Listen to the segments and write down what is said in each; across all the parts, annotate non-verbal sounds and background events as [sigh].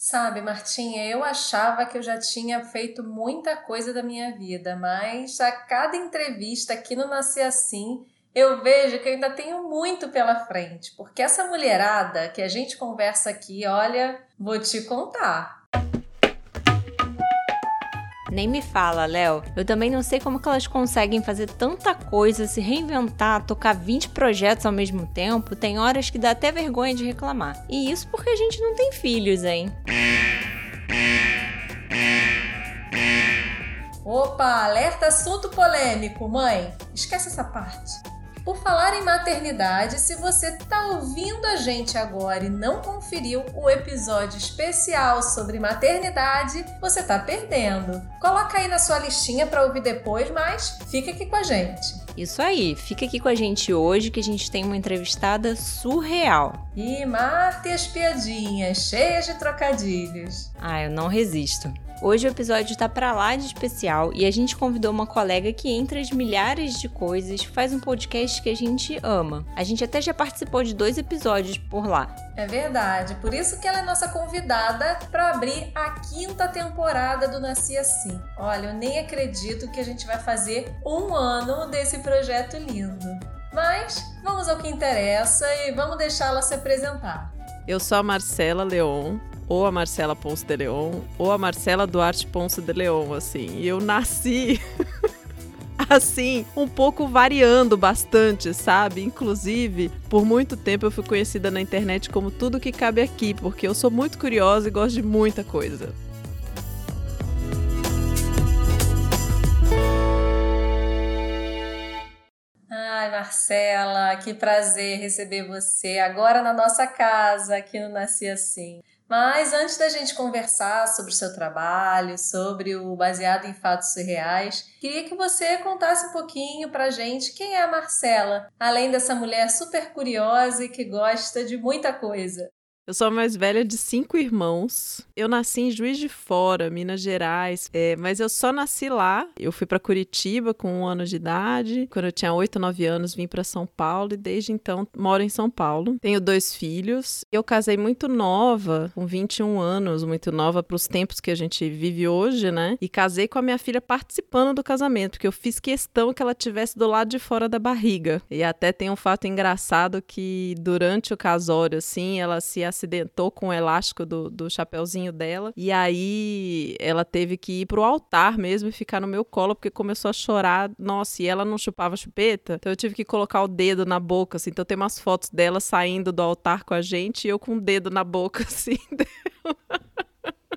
Sabe, Martinha, eu achava que eu já tinha feito muita coisa da minha vida, mas a cada entrevista aqui no Nascer Assim, eu vejo que eu ainda tenho muito pela frente, porque essa mulherada que a gente conversa aqui, olha, vou te contar. Nem me fala, Léo. Eu também não sei como que elas conseguem fazer tanta coisa, se reinventar, tocar 20 projetos ao mesmo tempo. Tem horas que dá até vergonha de reclamar. E isso porque a gente não tem filhos, hein? Opa, alerta assunto polêmico, mãe. Esquece essa parte. Por falar em maternidade, se você está ouvindo a gente agora e não conferiu o episódio especial sobre maternidade, você está perdendo. Coloca aí na sua listinha para ouvir depois, mas fica aqui com a gente. Isso aí, fica aqui com a gente hoje que a gente tem uma entrevistada surreal. E Marta e as piadinhas, cheias de trocadilhos. Ah, eu não resisto. Hoje o episódio está para lá de especial e a gente convidou uma colega que, entre as milhares de coisas, faz um podcast que a gente ama. A gente até já participou de dois episódios por lá. É verdade, por isso que ela é nossa convidada para abrir a quinta temporada do Nasci Assim. Olha, eu nem acredito que a gente vai fazer um ano desse projeto lindo. Mas vamos ao que interessa e vamos deixá-la se apresentar. Eu sou a Marcela Leon, ou a Marcela Ponce de Leon, ou a Marcela Duarte Ponce de Leon, assim. E eu nasci [laughs] assim, um pouco variando bastante, sabe? Inclusive, por muito tempo eu fui conhecida na internet como tudo que cabe aqui, porque eu sou muito curiosa e gosto de muita coisa. Ai, Marcela, que prazer receber você agora na nossa casa, aqui no Nasci Assim. Mas antes da gente conversar sobre o seu trabalho, sobre o baseado em fatos reais, queria que você contasse um pouquinho pra gente quem é a Marcela, além dessa mulher super curiosa e que gosta de muita coisa. Eu sou a mais velha de cinco irmãos. Eu nasci em Juiz de Fora, Minas Gerais, é, mas eu só nasci lá. Eu fui para Curitiba com um ano de idade. Quando eu tinha oito, nove anos, vim para São Paulo e desde então moro em São Paulo. Tenho dois filhos. Eu casei muito nova, com 21 anos, muito nova para os tempos que a gente vive hoje, né? E casei com a minha filha participando do casamento, porque eu fiz questão que ela tivesse do lado de fora da barriga. E até tem um fato engraçado que durante o casório, assim, ela se acidentou com o elástico do, do chapéuzinho dela. E aí ela teve que ir pro altar mesmo e ficar no meu colo, porque começou a chorar. Nossa, e ela não chupava chupeta. Então eu tive que colocar o dedo na boca, assim. Então tem umas fotos dela saindo do altar com a gente e eu com o dedo na boca, [laughs] assim.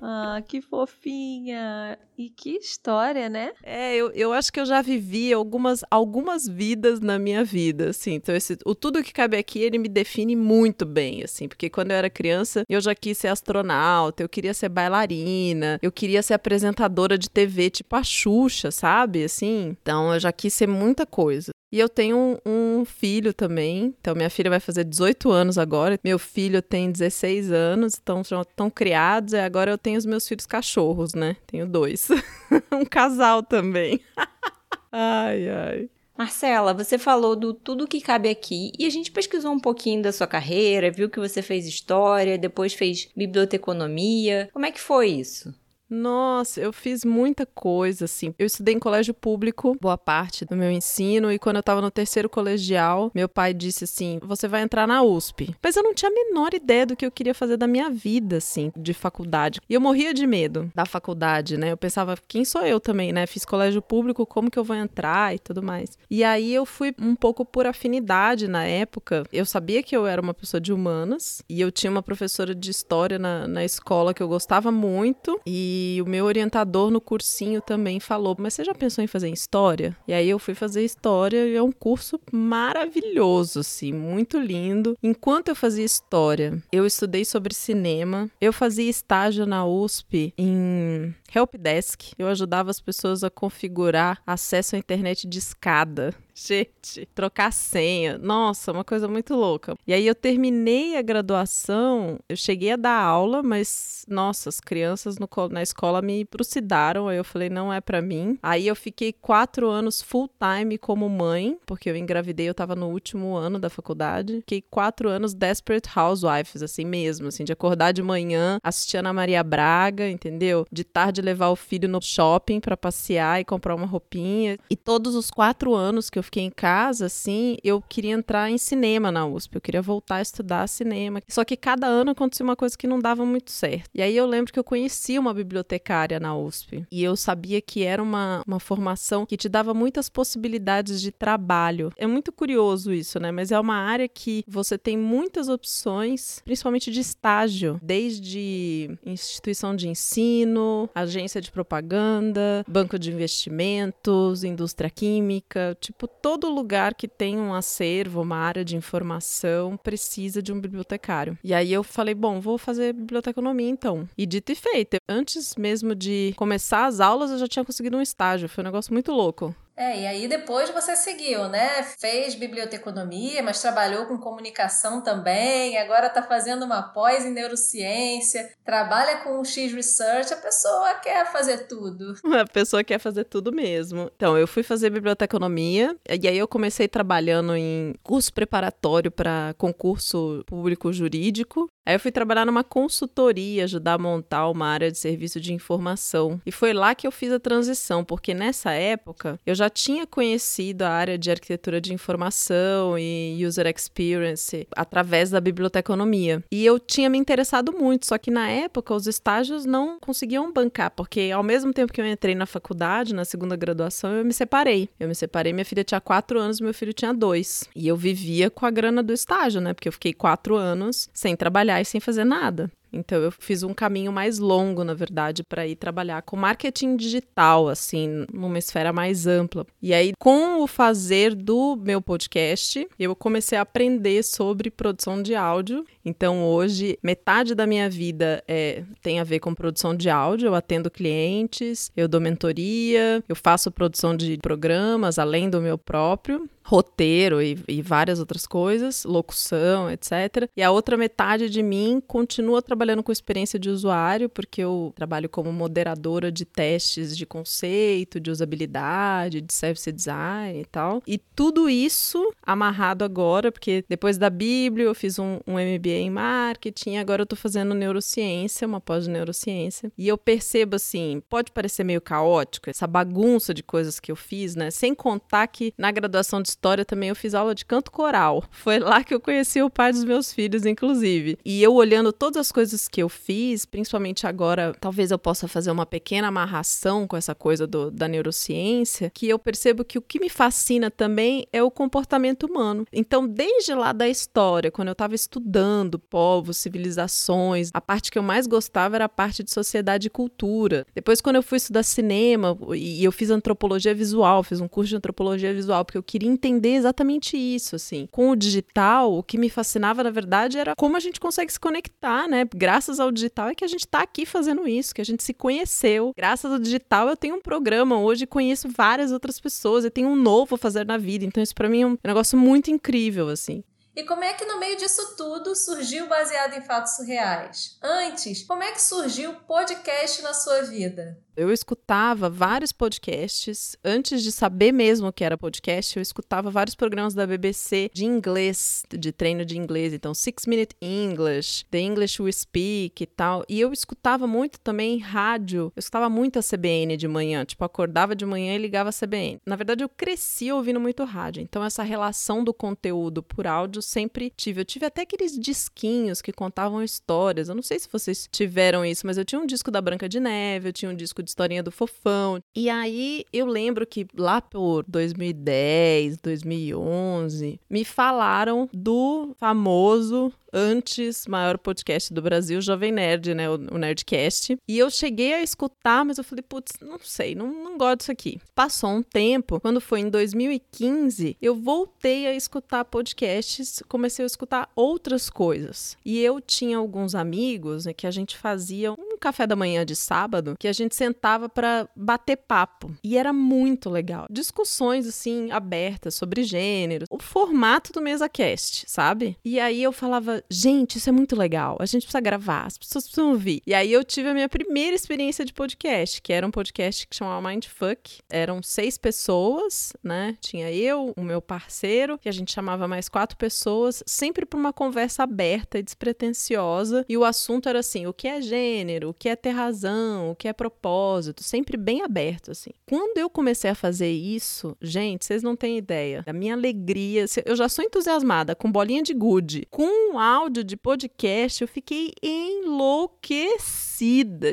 Ah, que fofinha! E que história, né? É, eu, eu acho que eu já vivi algumas, algumas vidas na minha vida, assim. Então, esse, o Tudo Que Cabe Aqui, ele me define muito bem, assim. Porque quando eu era criança, eu já quis ser astronauta, eu queria ser bailarina, eu queria ser apresentadora de TV, tipo a Xuxa, sabe? Assim. Então, eu já quis ser muita coisa. E eu tenho um, um, filho também. Então, minha filha vai fazer 18 anos agora. Meu filho tem 16 anos, então já estão criados. E agora eu tenho os meus filhos cachorros, né? Tenho dois. [laughs] um casal também. [laughs] ai, ai. Marcela, você falou do tudo que cabe aqui e a gente pesquisou um pouquinho da sua carreira, viu que você fez história, depois fez biblioteconomia. Como é que foi isso? Nossa, eu fiz muita coisa, assim. Eu estudei em colégio público, boa parte do meu ensino, e quando eu tava no terceiro colegial, meu pai disse assim: você vai entrar na USP. Mas eu não tinha a menor ideia do que eu queria fazer da minha vida, assim, de faculdade. E eu morria de medo da faculdade, né? Eu pensava, quem sou eu também, né? Fiz colégio público, como que eu vou entrar e tudo mais. E aí eu fui um pouco por afinidade na época. Eu sabia que eu era uma pessoa de humanas, e eu tinha uma professora de história na, na escola que eu gostava muito, e e o meu orientador no cursinho também falou: Mas você já pensou em fazer história? E aí eu fui fazer história e é um curso maravilhoso, assim, muito lindo. Enquanto eu fazia história, eu estudei sobre cinema, eu fazia estágio na USP em helpdesk. Eu ajudava as pessoas a configurar acesso à internet de escada. [laughs] Gente, trocar senha. Nossa, uma coisa muito louca. E aí eu terminei a graduação, eu cheguei a dar aula, mas, nossa, as crianças no, na escola me trucidaram. Aí eu falei, não é para mim. Aí eu fiquei quatro anos full time como mãe, porque eu engravidei, eu tava no último ano da faculdade. Fiquei quatro anos Desperate Housewives, assim mesmo, assim, de acordar de manhã, assistir Ana Maria Braga, entendeu? De tarde levar o filho no shopping para passear e comprar uma roupinha. E todos os quatro anos que eu fiquei em casa, assim, eu queria entrar em cinema na USP. Eu queria voltar a estudar cinema. Só que cada ano acontecia uma coisa que não dava muito certo. E aí eu lembro que eu conheci uma bibliotecária na USP. E eu sabia que era uma, uma formação que te dava muitas possibilidades de trabalho. É muito curioso isso, né? Mas é uma área que você tem muitas opções, principalmente de estágio, desde instituição de ensino, agência de propaganda, banco de investimentos, indústria química, tipo todo lugar que tem um acervo, uma área de informação, precisa de um bibliotecário. E aí eu falei, bom, vou fazer biblioteconomia então. E dito e feito, antes mesmo de começar as aulas, eu já tinha conseguido um estágio. Foi um negócio muito louco. É, e aí depois você seguiu, né? Fez biblioteconomia, mas trabalhou com comunicação também, agora está fazendo uma pós em neurociência, trabalha com X Research, a pessoa quer fazer tudo. [laughs] A pessoa quer fazer tudo mesmo. Então, eu fui fazer biblioteconomia, e aí eu comecei trabalhando em curso preparatório para concurso público jurídico, Aí eu fui trabalhar numa consultoria, ajudar a montar uma área de serviço de informação. E foi lá que eu fiz a transição, porque nessa época eu já tinha conhecido a área de arquitetura de informação e user experience através da biblioteconomia. E eu tinha me interessado muito, só que na época os estágios não conseguiam bancar, porque ao mesmo tempo que eu entrei na faculdade, na segunda graduação, eu me separei. Eu me separei, minha filha tinha quatro anos, meu filho tinha dois. E eu vivia com a grana do estágio, né? Porque eu fiquei quatro anos sem trabalhar e sem fazer nada. Então eu fiz um caminho mais longo, na verdade, para ir trabalhar com marketing digital, assim, numa esfera mais ampla. E aí, com o fazer do meu podcast, eu comecei a aprender sobre produção de áudio. Então hoje, metade da minha vida é, tem a ver com produção de áudio. Eu atendo clientes, eu dou mentoria, eu faço produção de programas além do meu próprio roteiro e, e, várias outras coisas, locução, etc. E a outra metade de mim continua trabalhando com experiência de usuário, porque eu trabalho como moderadora de testes de conceito, de usabilidade, de service design e tal. E tudo isso amarrado agora, porque depois da Bíblia eu fiz um, um MBA em marketing, agora eu tô fazendo neurociência, uma pós-neurociência. E eu percebo assim, pode parecer meio caótico essa bagunça de coisas que eu fiz, né? Sem contar que na graduação de história também eu fiz aula de canto coral. Foi lá que eu conheci o pai dos meus filhos, inclusive. E eu olhando todas as coisas que eu fiz, principalmente agora, talvez eu possa fazer uma pequena amarração com essa coisa do, da neurociência, que eu percebo que o que me fascina também é o comportamento humano. Então, desde lá da história, quando eu estava estudando povos, civilizações, a parte que eu mais gostava era a parte de sociedade e cultura. Depois, quando eu fui estudar cinema e eu fiz antropologia visual, fiz um curso de antropologia visual, porque eu queria entender exatamente isso, assim. Com o digital, o que me fascinava, na verdade, era como a gente consegue se conectar, né? Graças ao digital é que a gente tá aqui fazendo isso, que a gente se conheceu. Graças ao digital, eu tenho um programa hoje, conheço várias outras pessoas, eu tenho um novo a fazer na vida. Então, isso para mim é um negócio muito incrível, assim. E como é que no meio disso tudo surgiu baseado em fatos surreais? Antes, como é que surgiu o podcast na sua vida? Eu escutava vários podcasts. Antes de saber mesmo o que era podcast, eu escutava vários programas da BBC de inglês, de treino de inglês. Então, Six Minute English, The English We Speak e tal. E eu escutava muito também rádio. Eu escutava muito a CBN de manhã. Tipo, acordava de manhã e ligava a CBN. Na verdade, eu cresci ouvindo muito rádio. Então, essa relação do conteúdo por áudio sempre tive. Eu tive até aqueles disquinhos que contavam histórias. Eu não sei se vocês tiveram isso, mas eu tinha um disco da Branca de Neve, eu tinha um disco de historinha do fofão. E aí eu lembro que lá por 2010, 2011, me falaram do famoso antes maior podcast do Brasil, Jovem Nerd, né? O, Nerdcast. E eu cheguei a escutar, mas eu falei, putz, não sei, não, não gosto disso aqui. Passou um tempo, quando foi em 2015, eu voltei a escutar podcasts, comecei a escutar outras coisas. E eu tinha alguns amigos né, que a gente fazia um café da manhã de sábado que a gente sentava para bater papo. E era muito legal. Discussões, assim, abertas sobre gênero. O formato do MesaCast, sabe? E aí eu falava, gente, isso é muito legal. A gente precisa gravar, as pessoas precisam ouvir. E aí eu tive a minha primeira experiência de podcast, que era um podcast que chamava Mindfuck. Eram seis pessoas, né? Tinha eu, o meu parceiro, que a gente chamava mais quatro pessoas, sempre para uma conversa aberta e despretensiosa. E o assunto era assim: o que é gênero, o que é ter razão, o que é propósito, sempre bem aberto, assim. Quando eu comecei a fazer isso, gente, vocês não têm ideia da minha alegria. Eu já sou entusiasmada com bolinha de gude, com um áudio de podcast, eu fiquei enlouquecida.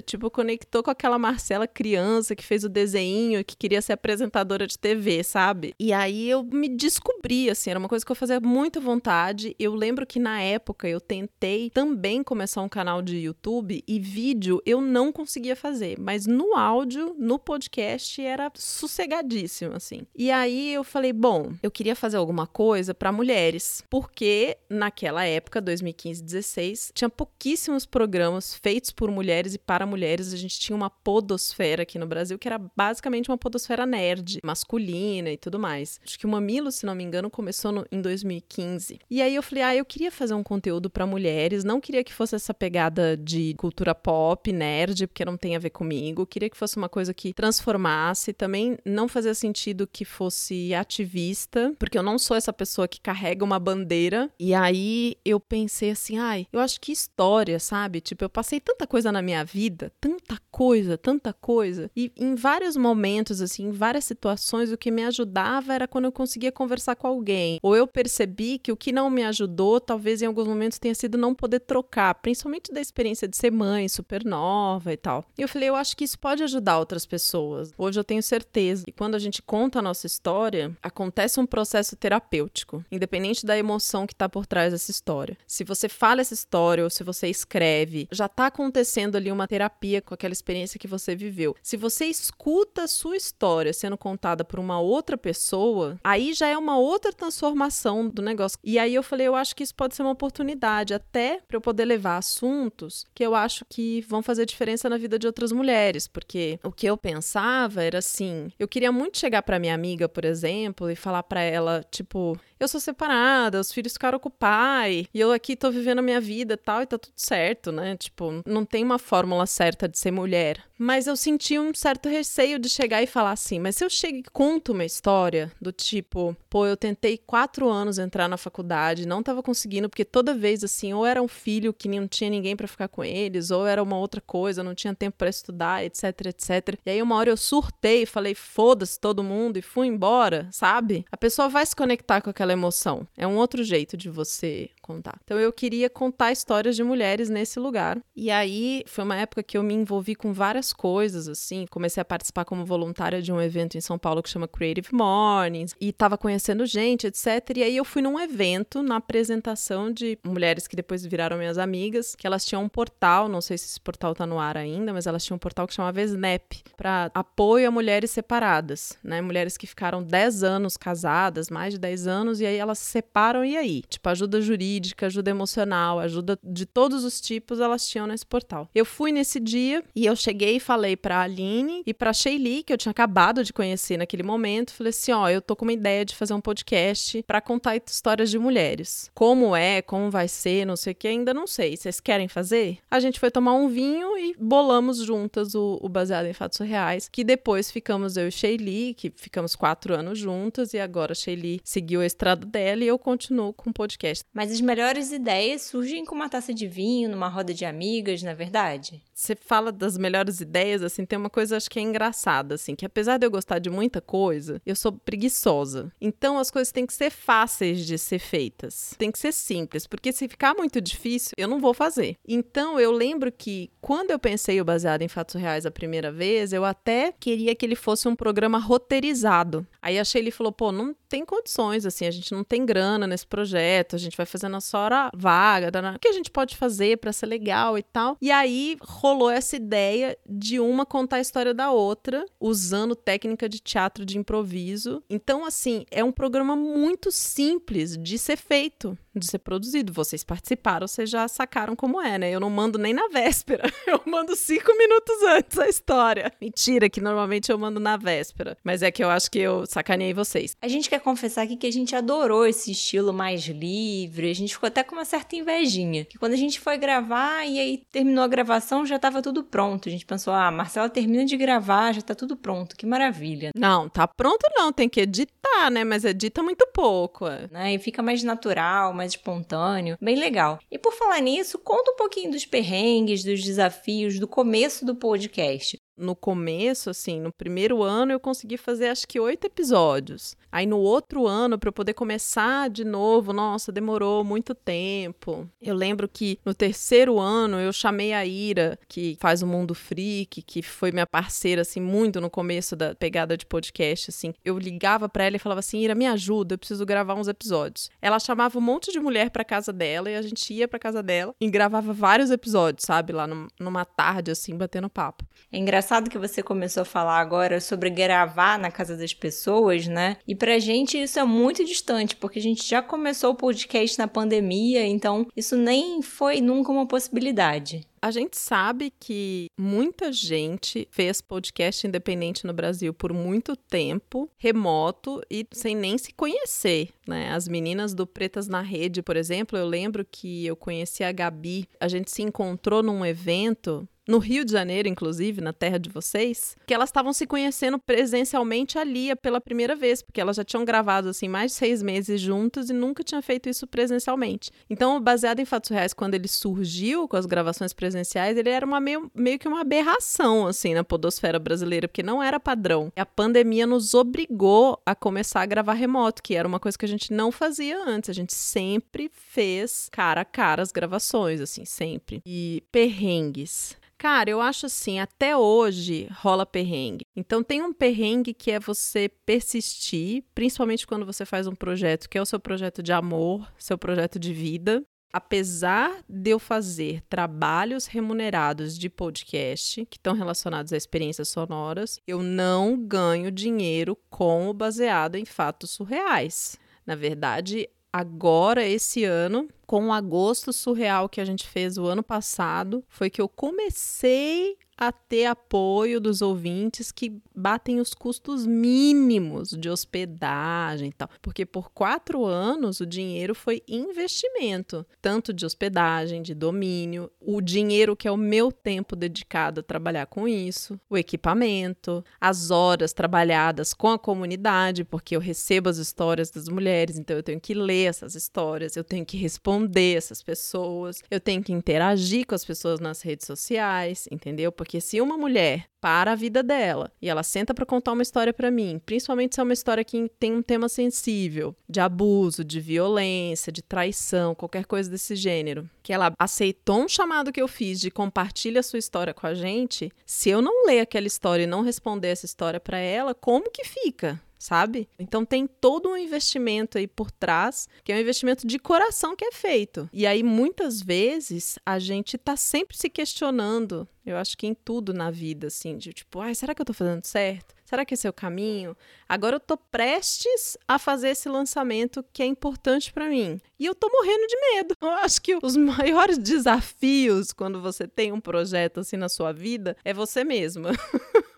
Tipo, conectou com aquela Marcela criança que fez o desenho, que queria ser apresentadora de TV, sabe? E aí eu me descobri, assim, era uma coisa que eu fazia muita vontade. Eu lembro que na época eu tentei também começar um canal de YouTube e vídeo eu não conseguia fazer, mas no áudio, no podcast era sossegadíssimo, assim. E aí eu falei, bom, eu queria fazer alguma coisa para mulheres, porque naquela época, 2015, 16, tinha pouquíssimos programas feitos por mulheres e para mulheres. A gente tinha uma podosfera aqui no Brasil que era basicamente uma podosfera nerd, masculina e tudo mais. Acho que o Mamilo, se não me engano, começou no, em 2015. E aí eu falei, ah, eu queria fazer um conteúdo para mulheres, não queria que fosse essa pegada de cultura pop, nerd, porque não tem a ver comigo. Queria que fosse uma coisa que transformasse. Também não fazia sentido que fosse ativista, porque eu não sou essa pessoa que carrega uma bandeira. E aí eu pensei assim, ai, eu acho que história, sabe? Tipo, eu passei tanta coisa na minha vida, tanta coisa, tanta coisa. E em vários momentos, assim, em várias situações, o que me ajudava era quando eu conseguia conversar com alguém. Ou eu percebi que o que não me ajudou, talvez em alguns momentos tenha sido não poder trocar, principalmente da experiência de ser mãe, super nova e tal. E eu falei, eu acho que isso pode ajudar outras pessoas. Hoje eu tenho certeza que quando a gente conta a nossa história, acontece um processo terapêutico, independente da emoção que está por trás dessa história. Se você fala essa história ou se você escreve, já está acontecendo ali uma terapia com aquela experiência que você viveu. Se você escuta a sua história sendo contada por uma outra pessoa, aí já é uma outra transformação do negócio. E aí eu falei, eu acho que isso pode ser uma oportunidade até para eu poder levar assuntos que eu acho que vão fazer diferença na vida de outras mulheres, porque o que eu pensava era assim, eu queria muito chegar para minha amiga, por exemplo, e falar para ela, tipo, eu sou separada, os filhos ficaram com o pai, e eu aqui tô vivendo a minha vida e tal, e tá tudo certo, né? Tipo, não tem uma fórmula certa de ser mulher. Mas eu senti um certo receio de chegar e falar assim, mas se eu chego e conto uma história do tipo, pô, eu tentei quatro anos entrar na faculdade, não tava conseguindo, porque toda vez assim, ou era um filho que não tinha ninguém para ficar com eles, ou era uma outra coisa, não tinha tempo para estudar, etc, etc. E aí uma hora eu surtei, falei, foda-se todo mundo e fui embora, sabe? A pessoa vai se conectar com aquela aquela emoção. É um outro jeito de você contar. Então eu queria contar histórias de mulheres nesse lugar. E aí foi uma época que eu me envolvi com várias coisas assim, comecei a participar como voluntária de um evento em São Paulo que chama Creative Mornings e estava conhecendo gente, etc. E aí eu fui num evento na apresentação de mulheres que depois viraram minhas amigas, que elas tinham um portal, não sei se esse portal tá no ar ainda, mas elas tinham um portal que chamava Snap, para apoio a mulheres separadas, né? Mulheres que ficaram 10 anos casadas, mais de 10 anos e aí elas se separam e aí, tipo ajuda jurídica jurídica, ajuda emocional, ajuda de todos os tipos elas tinham nesse portal. Eu fui nesse dia e eu cheguei e falei pra Aline e pra Sheili, que eu tinha acabado de conhecer naquele momento, falei assim, ó, eu tô com uma ideia de fazer um podcast para contar histórias de mulheres. Como é, como vai ser, não sei o que, ainda não sei. Vocês querem fazer? A gente foi tomar um vinho e bolamos juntas o, o Baseado em Fatos Reais, que depois ficamos eu e Sheili, que ficamos quatro anos juntas e agora Sheili seguiu a estrada dela e eu continuo com o podcast. Mas as melhores ideias surgem com uma taça de vinho, numa roda de amigas, na é verdade? Você fala das melhores ideias, assim, tem uma coisa acho que é engraçada, assim, que apesar de eu gostar de muita coisa, eu sou preguiçosa. Então as coisas têm que ser fáceis de ser feitas. Tem que ser simples, porque se ficar muito difícil, eu não vou fazer. Então eu lembro que quando eu pensei o baseado em fatos reais a primeira vez, eu até queria que ele fosse um programa roteirizado. Aí achei ele falou: "Pô, não tem condições assim, a gente não tem grana nesse projeto, a gente vai fazendo a só hora vaga, o que a gente pode fazer para ser legal e tal". E aí rolou essa ideia de uma contar a história da outra, usando técnica de teatro de improviso. Então assim, é um programa muito simples de ser feito de ser produzido. Vocês participaram, vocês já sacaram como é, né? Eu não mando nem na véspera. [laughs] Eu mando cinco minutos antes a história. Mentira, que normalmente eu mando na véspera. Mas é que eu acho que eu sacaneei vocês. A gente quer confessar aqui que a gente adorou esse estilo mais livre. A gente ficou até com uma certa invejinha. Que quando a gente foi gravar e aí terminou a gravação, já tava tudo pronto. A gente pensou, ah, Marcela termina de gravar, já tá tudo pronto. Que maravilha. Não, tá pronto não. Tem que editar, né? Mas edita muito pouco. É. Né? E fica mais natural, mais espontâneo. Bem legal. E por falar nisso, conta um pouquinho dos perrengues, dos desafios, do começo do podcast no começo, assim, no primeiro ano eu consegui fazer acho que oito episódios. Aí no outro ano, para eu poder começar de novo, nossa, demorou muito tempo. Eu lembro que no terceiro ano eu chamei a Ira, que faz o Mundo Freak, que foi minha parceira, assim, muito no começo da pegada de podcast, assim. Eu ligava para ela e falava assim: Ira, me ajuda, eu preciso gravar uns episódios. Ela chamava um monte de mulher pra casa dela e a gente ia pra casa dela e gravava vários episódios, sabe? Lá numa tarde, assim, batendo papo. É engraçado engraçado que você começou a falar agora sobre gravar na casa das pessoas, né? E pra gente isso é muito distante, porque a gente já começou o podcast na pandemia, então isso nem foi nunca uma possibilidade. A gente sabe que muita gente fez podcast independente no Brasil por muito tempo, remoto e sem nem se conhecer, né? As meninas do Pretas na Rede, por exemplo, eu lembro que eu conheci a Gabi, a gente se encontrou num evento no Rio de Janeiro, inclusive, na terra de vocês, que elas estavam se conhecendo presencialmente ali pela primeira vez, porque elas já tinham gravado assim mais de seis meses juntas e nunca tinham feito isso presencialmente. Então, baseado em fatos reais, quando ele surgiu com as gravações presenciais, ele era uma meio, meio que uma aberração assim na podosfera brasileira, porque não era padrão. A pandemia nos obrigou a começar a gravar remoto, que era uma coisa que a gente não fazia antes. A gente sempre fez cara a cara as gravações, assim, sempre. E perrengues. Cara, eu acho assim, até hoje rola perrengue. Então tem um perrengue que é você persistir, principalmente quando você faz um projeto que é o seu projeto de amor, seu projeto de vida. Apesar de eu fazer trabalhos remunerados de podcast que estão relacionados a experiências sonoras, eu não ganho dinheiro com o baseado em fatos surreais. Na verdade, agora, esse ano, com o agosto surreal que a gente fez o ano passado, foi que eu comecei a ter apoio dos ouvintes que batem os custos mínimos de hospedagem e tal. Porque por quatro anos o dinheiro foi investimento, tanto de hospedagem, de domínio, o dinheiro que é o meu tempo dedicado a trabalhar com isso, o equipamento, as horas trabalhadas com a comunidade, porque eu recebo as histórias das mulheres, então eu tenho que ler essas histórias, eu tenho que responder essas pessoas, eu tenho que interagir com as pessoas nas redes sociais, entendeu? Porque porque se uma mulher para a vida dela e ela senta para contar uma história para mim, principalmente se é uma história que tem um tema sensível, de abuso, de violência, de traição, qualquer coisa desse gênero, que ela aceitou um chamado que eu fiz de compartilhar sua história com a gente, se eu não ler aquela história e não responder essa história para ela, como que fica? Sabe? Então tem todo um investimento aí por trás, que é um investimento de coração que é feito. E aí muitas vezes a gente tá sempre se questionando, eu acho que em tudo na vida assim, de tipo, ai, será que eu tô fazendo certo? Será que esse é o caminho? Agora eu tô prestes a fazer esse lançamento que é importante para mim. E eu tô morrendo de medo. Eu acho que os [laughs] maiores desafios quando você tem um projeto assim na sua vida é você mesma. [laughs]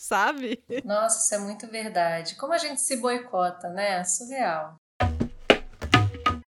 Sabe? Nossa, isso é muito verdade. Como a gente se boicota, né? Surreal.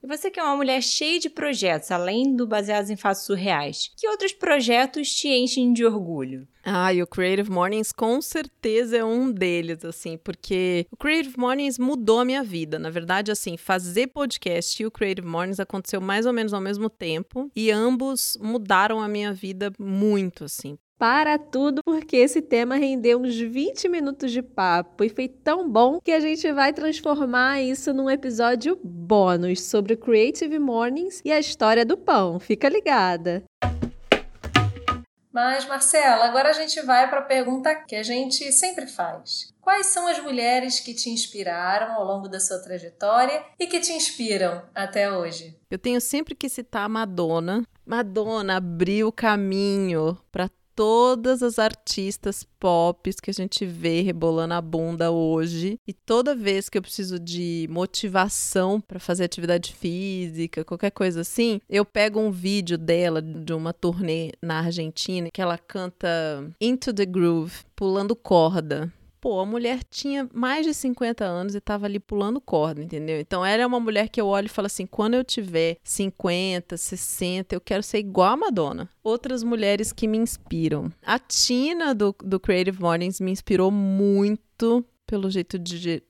E você que é uma mulher cheia de projetos, além do baseados em fatos surreais, que outros projetos te enchem de orgulho? Ah, e o Creative Mornings com certeza é um deles, assim, porque o Creative Mornings mudou a minha vida. Na verdade, assim, fazer podcast e o Creative Mornings aconteceu mais ou menos ao mesmo tempo e ambos mudaram a minha vida muito, assim para tudo, porque esse tema rendeu uns 20 minutos de papo e foi tão bom que a gente vai transformar isso num episódio bônus sobre Creative Mornings e a história do pão. Fica ligada! Mas, Marcela, agora a gente vai para a pergunta que a gente sempre faz. Quais são as mulheres que te inspiraram ao longo da sua trajetória e que te inspiram até hoje? Eu tenho sempre que citar a Madonna. Madonna abriu o caminho para todas as artistas pop que a gente vê rebolando a bunda hoje. E toda vez que eu preciso de motivação para fazer atividade física, qualquer coisa assim, eu pego um vídeo dela de uma turnê na Argentina que ela canta Into the Groove, pulando corda pô, a mulher tinha mais de 50 anos e tava ali pulando corda, entendeu? Então ela é uma mulher que eu olho e falo assim: quando eu tiver 50, 60, eu quero ser igual a Madonna. Outras mulheres que me inspiram. A Tina do, do Creative Mornings me inspirou muito pelo jeito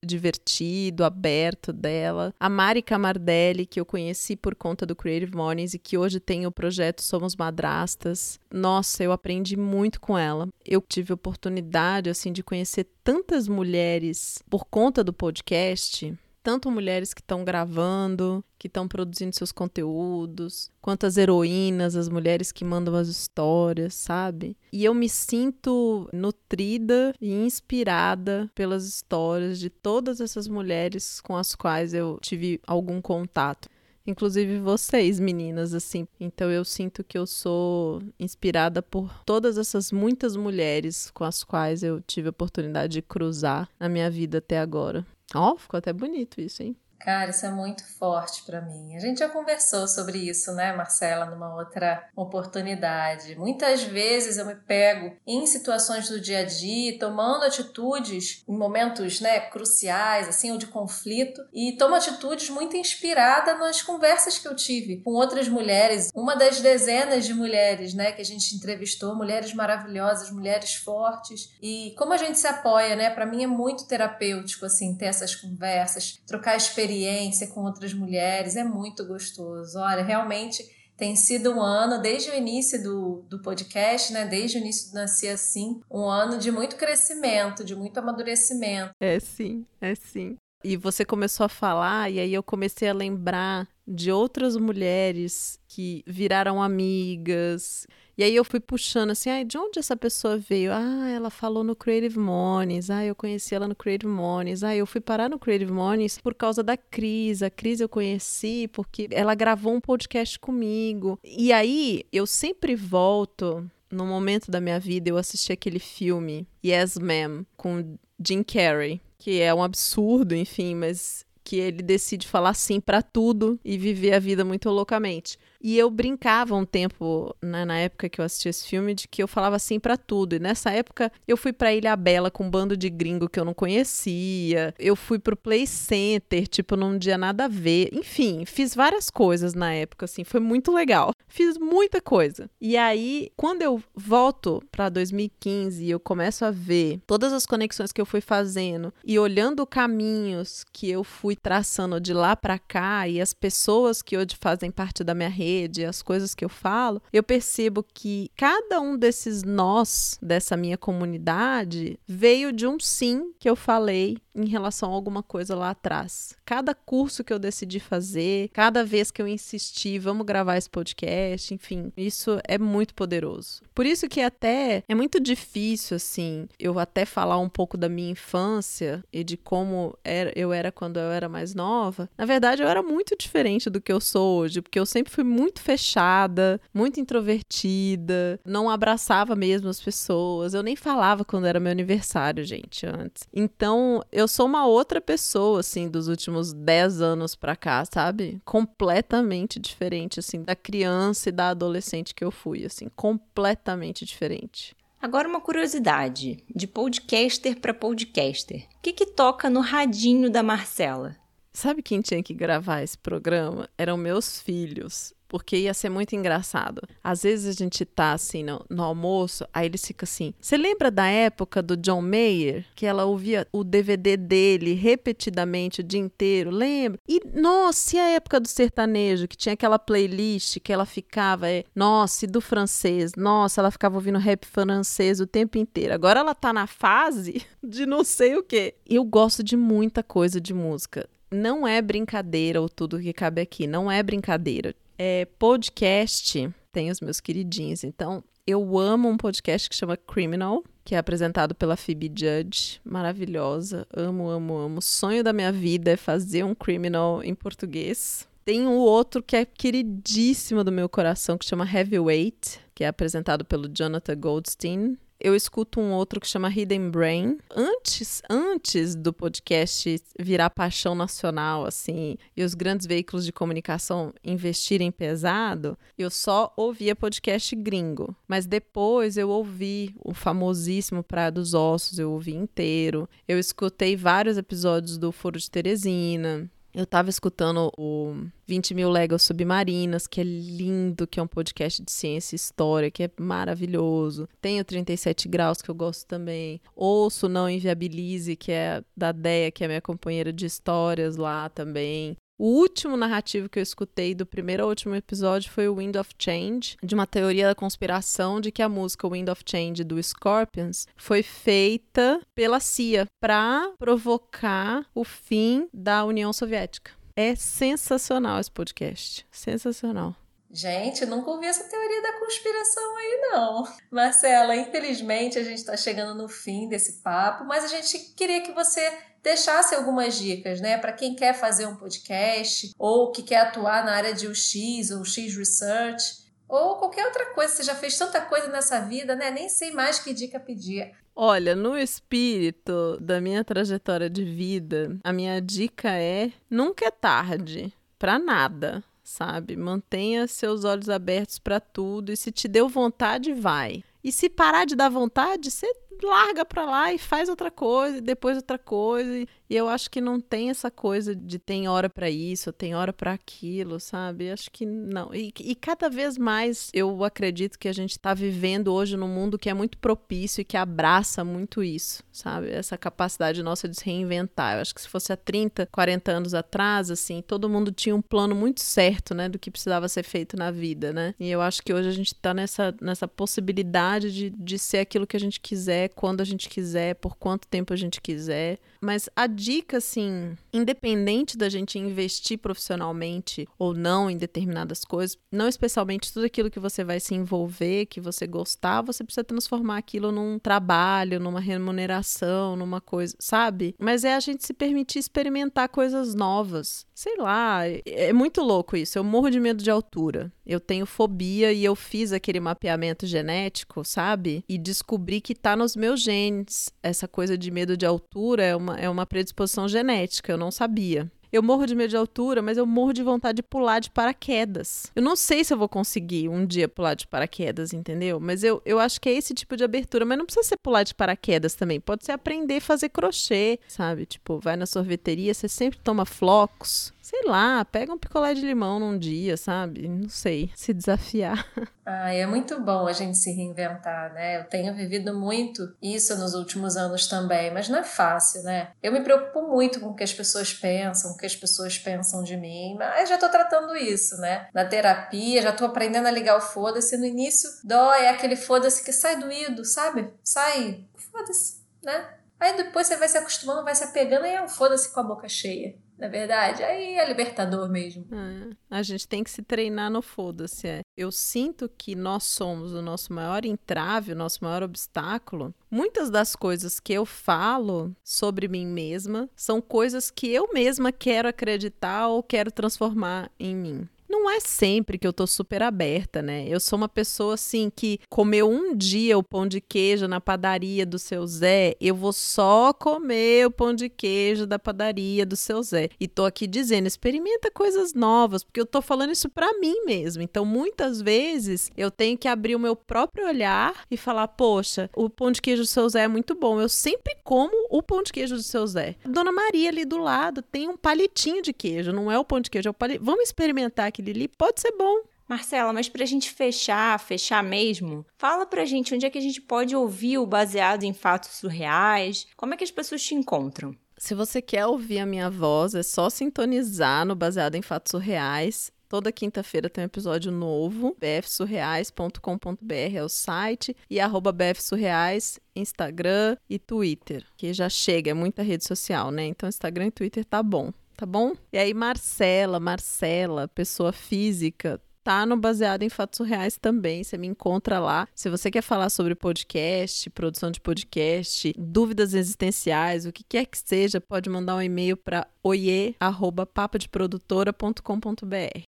divertido, aberto dela. A Mari Camardelli, que eu conheci por conta do Creative Mornings e que hoje tem o projeto Somos Madrastas. Nossa, eu aprendi muito com ela. Eu tive oportunidade assim de conhecer tantas mulheres por conta do podcast tanto mulheres que estão gravando, que estão produzindo seus conteúdos, quanto as heroínas, as mulheres que mandam as histórias, sabe? E eu me sinto nutrida e inspirada pelas histórias de todas essas mulheres com as quais eu tive algum contato. Inclusive vocês, meninas, assim. Então eu sinto que eu sou inspirada por todas essas muitas mulheres com as quais eu tive a oportunidade de cruzar na minha vida até agora. Ó, oh, ficou até bonito isso, hein? Cara, isso é muito forte para mim. A gente já conversou sobre isso, né, Marcela, numa outra oportunidade. Muitas vezes eu me pego em situações do dia a dia, tomando atitudes em momentos, né, cruciais, assim, ou de conflito, e tomo atitudes muito inspirada nas conversas que eu tive com outras mulheres, uma das dezenas de mulheres, né, que a gente entrevistou, mulheres maravilhosas, mulheres fortes, e como a gente se apoia, né? Para mim é muito terapêutico assim ter essas conversas, trocar experiências experiência com outras mulheres, é muito gostoso. Olha, realmente tem sido um ano, desde o início do, do podcast, né? Desde o início do Nasci Assim, um ano de muito crescimento, de muito amadurecimento. É sim, é sim. E você começou a falar, e aí eu comecei a lembrar de outras mulheres que viraram amigas e aí eu fui puxando assim, ah, de onde essa pessoa veio? Ah, ela falou no Creative Monies. Ah, eu conheci ela no Creative Monies. Ah, eu fui parar no Creative Monies por causa da Cris. A Cris eu conheci porque ela gravou um podcast comigo. E aí eu sempre volto no momento da minha vida eu assisti aquele filme Yes Ma'am com Jim Carrey, que é um absurdo, enfim, mas que ele decide falar sim para tudo e viver a vida muito loucamente. E eu brincava um tempo, né, na época que eu assisti esse filme, de que eu falava assim para tudo. E nessa época eu fui pra Ilha Bela com um bando de gringo que eu não conhecia. Eu fui pro Play Center, tipo, não tinha nada a ver. Enfim, fiz várias coisas na época, assim, foi muito legal. Fiz muita coisa. E aí, quando eu volto pra 2015 e eu começo a ver todas as conexões que eu fui fazendo e olhando caminhos que eu fui traçando de lá para cá e as pessoas que hoje fazem parte da minha rede rede, as coisas que eu falo, eu percebo que cada um desses nós dessa minha comunidade veio de um sim que eu falei em relação a alguma coisa lá atrás. Cada curso que eu decidi fazer, cada vez que eu insisti, vamos gravar esse podcast, enfim, isso é muito poderoso. Por isso que até é muito difícil, assim, eu até falar um pouco da minha infância e de como era, eu era quando eu era mais nova. Na verdade, eu era muito diferente do que eu sou hoje, porque eu sempre fui muito fechada, muito introvertida, não abraçava mesmo as pessoas, eu nem falava quando era meu aniversário, gente, antes. Então, eu sou uma outra pessoa, assim, dos últimos 10 anos pra cá, sabe? Completamente diferente, assim, da criança e da adolescente que eu fui, assim, completamente diferente. Agora uma curiosidade, de podcaster para podcaster. O que que toca no radinho da Marcela? Sabe quem tinha que gravar esse programa? Eram meus filhos porque ia ser muito engraçado. Às vezes a gente tá assim no, no almoço, aí eles ficam assim: Você lembra da época do John Mayer? Que ela ouvia o DVD dele repetidamente o dia inteiro? Lembra? E nossa, e a época do sertanejo, que tinha aquela playlist que ela ficava, é, nossa, e do francês? Nossa, ela ficava ouvindo rap francês o tempo inteiro. Agora ela tá na fase [laughs] de não sei o quê. Eu gosto de muita coisa de música não é brincadeira ou tudo que cabe aqui, não é brincadeira. É, podcast, tem os meus queridinhos. Então, eu amo um podcast que chama Criminal, que é apresentado pela Phoebe Judge, maravilhosa. Amo, amo, amo. Sonho da minha vida é fazer um Criminal em português. Tem um outro que é queridíssimo do meu coração, que chama Heavyweight, que é apresentado pelo Jonathan Goldstein eu escuto um outro que chama Hidden Brain. Antes, antes do podcast virar paixão nacional, assim, e os grandes veículos de comunicação investirem pesado, eu só ouvia podcast gringo. Mas depois eu ouvi o famosíssimo Praia dos Ossos, eu ouvi inteiro. Eu escutei vários episódios do Foro de Teresina. Eu tava escutando o 20 mil léguas submarinas, que é lindo, que é um podcast de ciência e história, que é maravilhoso. Tem o 37 graus, que eu gosto também. Ouço Não Inviabilize, que é da Deia, que é minha companheira de histórias lá também. O último narrativo que eu escutei do primeiro ao último episódio foi o Wind of Change, de uma teoria da conspiração de que a música Wind of Change do Scorpions foi feita pela CIA para provocar o fim da União Soviética. É sensacional esse podcast. Sensacional. Gente, nunca ouvi essa teoria da conspiração aí, não. Marcela, infelizmente a gente está chegando no fim desse papo, mas a gente queria que você deixasse algumas dicas, né, para quem quer fazer um podcast ou que quer atuar na área de UX ou X Research ou qualquer outra coisa. Você já fez tanta coisa nessa vida, né? Nem sei mais que dica pedir. Olha, no espírito da minha trajetória de vida, a minha dica é: nunca é tarde para nada, sabe? Mantenha seus olhos abertos para tudo e se te deu vontade, vai. E se parar de dar vontade, você larga pra lá e faz outra coisa, e depois outra coisa. E eu acho que não tem essa coisa de tem hora para isso, tem hora para aquilo, sabe? Acho que não. E, e, cada vez mais eu acredito que a gente tá vivendo hoje num mundo que é muito propício e que abraça muito isso, sabe? Essa capacidade nossa de se reinventar. Eu acho que se fosse há 30, 40 anos atrás, assim, todo mundo tinha um plano muito certo, né, do que precisava ser feito na vida, né? E eu acho que hoje a gente tá nessa, nessa possibilidade de, de ser aquilo que a gente quiser, quando a gente quiser, por quanto tempo a gente quiser. Mas a dica, assim, independente da gente investir profissionalmente ou não em determinadas coisas, não especialmente tudo aquilo que você vai se envolver, que você gostar, você precisa transformar aquilo num trabalho, numa remuneração, numa coisa, sabe? Mas é a gente se permitir experimentar coisas novas. Sei lá, é, é muito louco isso. Eu morro de medo de altura. Eu tenho fobia e eu fiz aquele mapeamento genético, sabe? E descobri que tá nos meus genes. Essa coisa de medo de altura é uma é uma predisposição genética, eu não sabia. Eu morro de medo de altura, mas eu morro de vontade de pular de paraquedas. Eu não sei se eu vou conseguir um dia pular de paraquedas, entendeu? Mas eu, eu acho que é esse tipo de abertura. Mas não precisa ser pular de paraquedas também. Pode ser aprender a fazer crochê, sabe? Tipo, vai na sorveteria, você sempre toma flocos sei lá, pega um picolé de limão num dia, sabe? Não sei, se desafiar. [laughs] Ah, é muito bom a gente se reinventar, né? Eu tenho vivido muito isso nos últimos anos também, mas não é fácil, né? Eu me preocupo muito com o que as pessoas pensam, o que as pessoas pensam de mim, mas já tô tratando isso, né? Na terapia, já tô aprendendo a ligar o foda-se. No início, dói, é aquele foda-se que sai doído, sabe? Sai, foda-se, né? Aí depois você vai se acostumando, vai se apegando e é um foda-se com a boca cheia na verdade. Aí é libertador mesmo. É, a gente tem que se treinar no foda-se. É. Eu sinto que nós somos o nosso maior entrave, o nosso maior obstáculo. Muitas das coisas que eu falo sobre mim mesma são coisas que eu mesma quero acreditar ou quero transformar em mim não é sempre que eu tô super aberta, né? Eu sou uma pessoa assim que comeu um dia o pão de queijo na padaria do seu Zé, eu vou só comer o pão de queijo da padaria do seu Zé. E tô aqui dizendo, experimenta coisas novas, porque eu tô falando isso para mim mesmo. Então, muitas vezes eu tenho que abrir o meu próprio olhar e falar: "Poxa, o pão de queijo do seu Zé é muito bom. Eu sempre como o pão de queijo do seu Zé. Dona Maria ali do lado tem um palitinho de queijo, não é o pão de queijo, é o palito. Vamos experimentar aquele ali, pode ser bom. Marcela, mas pra gente fechar, fechar mesmo, fala pra gente onde é que a gente pode ouvir o baseado em fatos surreais, como é que as pessoas te encontram? Se você quer ouvir a minha voz, é só sintonizar no Baseado em Fatos Surreais. Toda quinta-feira tem um episódio novo, bfsurreais.com.br é o site, e arroba bfsurreais, Instagram e Twitter, que já chega, é muita rede social, né? Então Instagram e Twitter tá bom tá bom? E aí, Marcela, Marcela, pessoa física, tá no Baseado em Fatos Reais também. Você me encontra lá. Se você quer falar sobre podcast, produção de podcast, dúvidas existenciais, o que quer que seja, pode mandar um e-mail para oie@papadeprodutora.com.br.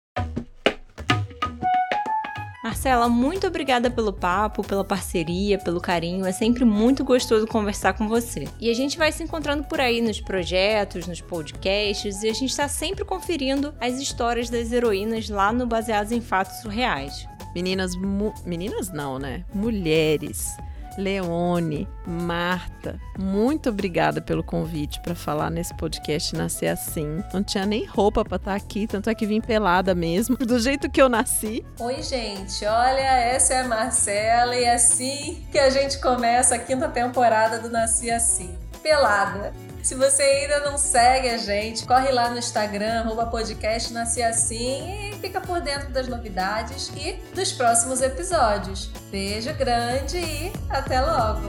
Marcela, muito obrigada pelo papo, pela parceria, pelo carinho. É sempre muito gostoso conversar com você. E a gente vai se encontrando por aí nos projetos, nos podcasts, e a gente está sempre conferindo as histórias das heroínas lá no Baseados em Fatos Reais. Meninas, meninas não, né? Mulheres Leone, Marta, muito obrigada pelo convite para falar nesse podcast Nascer Assim. Não tinha nem roupa para estar tá aqui, tanto é que vim pelada mesmo, [laughs] do jeito que eu nasci. Oi, gente, olha, essa é a Marcela e é assim que a gente começa a quinta temporada do Nasci Assim pelada. Se você ainda não segue a gente, corre lá no Instagram, arroba podcast Assim e fica por dentro das novidades e dos próximos episódios. Beijo grande e até logo!